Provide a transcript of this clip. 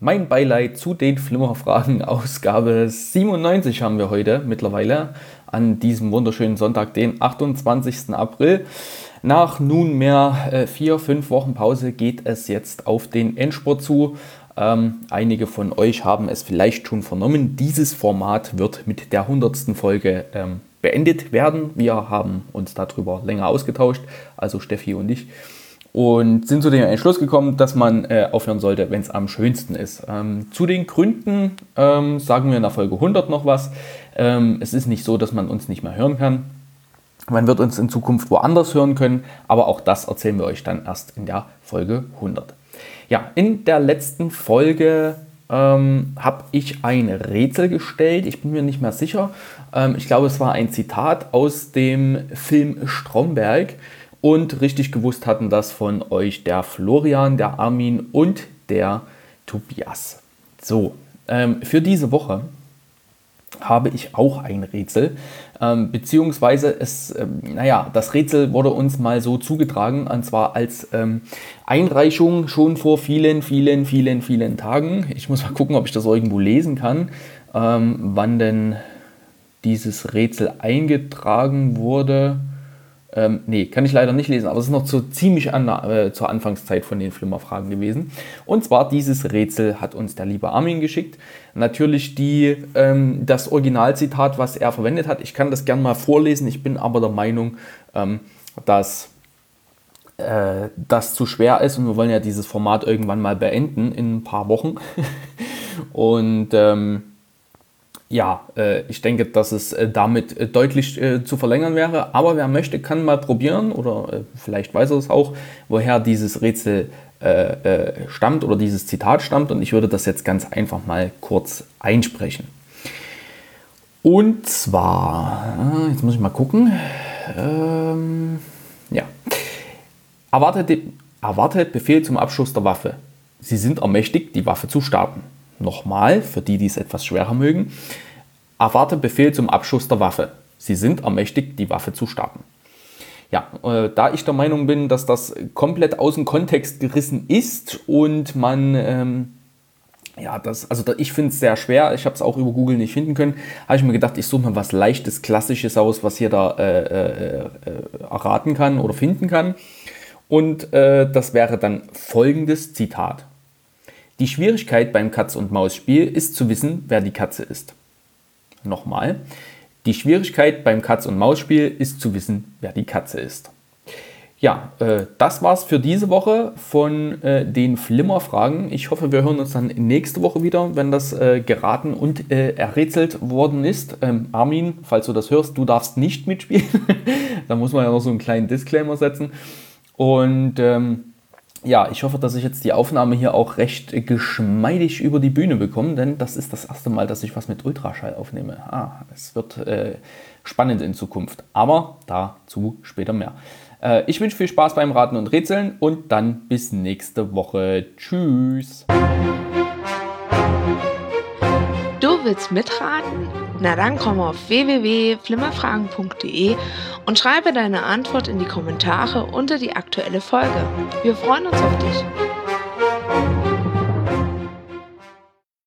mein Beileid zu den Flimmerfragen. Ausgabe 97 haben wir heute mittlerweile an diesem wunderschönen Sonntag, den 28. April. Nach nunmehr äh, vier, fünf Wochen Pause geht es jetzt auf den Endspurt zu. Ähm, einige von euch haben es vielleicht schon vernommen. Dieses Format wird mit der 100. Folge ähm, beendet werden. Wir haben uns darüber länger ausgetauscht, also Steffi und ich und sind zu dem Entschluss gekommen, dass man äh, aufhören sollte, wenn es am schönsten ist. Ähm, zu den Gründen ähm, sagen wir in der Folge 100 noch was. Ähm, es ist nicht so, dass man uns nicht mehr hören kann. Man wird uns in Zukunft woanders hören können, aber auch das erzählen wir euch dann erst in der Folge 100. Ja, in der letzten Folge ähm, habe ich ein Rätsel gestellt. Ich bin mir nicht mehr sicher. Ähm, ich glaube, es war ein Zitat aus dem Film Stromberg. Und richtig gewusst hatten das von euch der Florian, der Armin und der Tobias. So, ähm, für diese Woche habe ich auch ein Rätsel, ähm, beziehungsweise es, ähm, naja, das Rätsel wurde uns mal so zugetragen, und zwar als ähm, Einreichung schon vor vielen, vielen, vielen, vielen Tagen. Ich muss mal gucken, ob ich das irgendwo lesen kann, ähm, wann denn dieses Rätsel eingetragen wurde. Ähm, nee, kann ich leider nicht lesen, aber es ist noch so ziemlich an, äh, zur Anfangszeit von den Flimmerfragen gewesen. Und zwar dieses Rätsel hat uns der liebe Armin geschickt. Natürlich die, ähm, das Originalzitat, was er verwendet hat. Ich kann das gerne mal vorlesen. Ich bin aber der Meinung, ähm, dass äh, das zu schwer ist und wir wollen ja dieses Format irgendwann mal beenden in ein paar Wochen. und ähm, ja, äh, ich denke, dass es äh, damit äh, deutlich zu verlängern wäre. Aber wer möchte, kann mal probieren oder vielleicht weiß er es auch, woher dieses Rätsel stammt oder dieses Zitat stammt. Und ich würde das jetzt ganz einfach mal kurz einsprechen. Und zwar, jetzt muss ich mal gucken. Ähm, ja. Erwartet, erwartet Befehl zum Abschuss der Waffe. Sie sind ermächtigt, die Waffe zu starten. Nochmal, für die, die es etwas schwerer mögen. Erwarte Befehl zum Abschuss der Waffe. Sie sind ermächtigt, die Waffe zu starten. Ja, äh, da ich der Meinung bin, dass das komplett aus dem Kontext gerissen ist und man, ähm, ja, das, also ich finde es sehr schwer, ich habe es auch über Google nicht finden können, habe ich mir gedacht, ich suche mal was Leichtes, Klassisches aus, was hier da äh, äh, äh erraten kann oder finden kann. Und äh, das wäre dann folgendes Zitat. Die Schwierigkeit beim Katz-und-Maus-Spiel ist zu wissen, wer die Katze ist. Nochmal. Die Schwierigkeit beim Katz-und-Maus-Spiel ist zu wissen, wer die Katze ist. Ja, äh, das war's für diese Woche von äh, den Flimmerfragen. Ich hoffe, wir hören uns dann nächste Woche wieder, wenn das äh, geraten und errätselt worden ist. Ähm, Armin, falls du das hörst, du darfst nicht mitspielen. da muss man ja noch so einen kleinen Disclaimer setzen. Und ähm, ja, ich hoffe, dass ich jetzt die Aufnahme hier auch recht geschmeidig über die Bühne bekomme, denn das ist das erste Mal, dass ich was mit Ultraschall aufnehme. Ah, es wird äh, spannend in Zukunft, aber dazu später mehr. Äh, ich wünsche viel Spaß beim Raten und Rätseln und dann bis nächste Woche. Tschüss. Willst mitraten? Na dann komm auf www.flimmerfragen.de und schreibe deine Antwort in die Kommentare unter die aktuelle Folge. Wir freuen uns auf dich.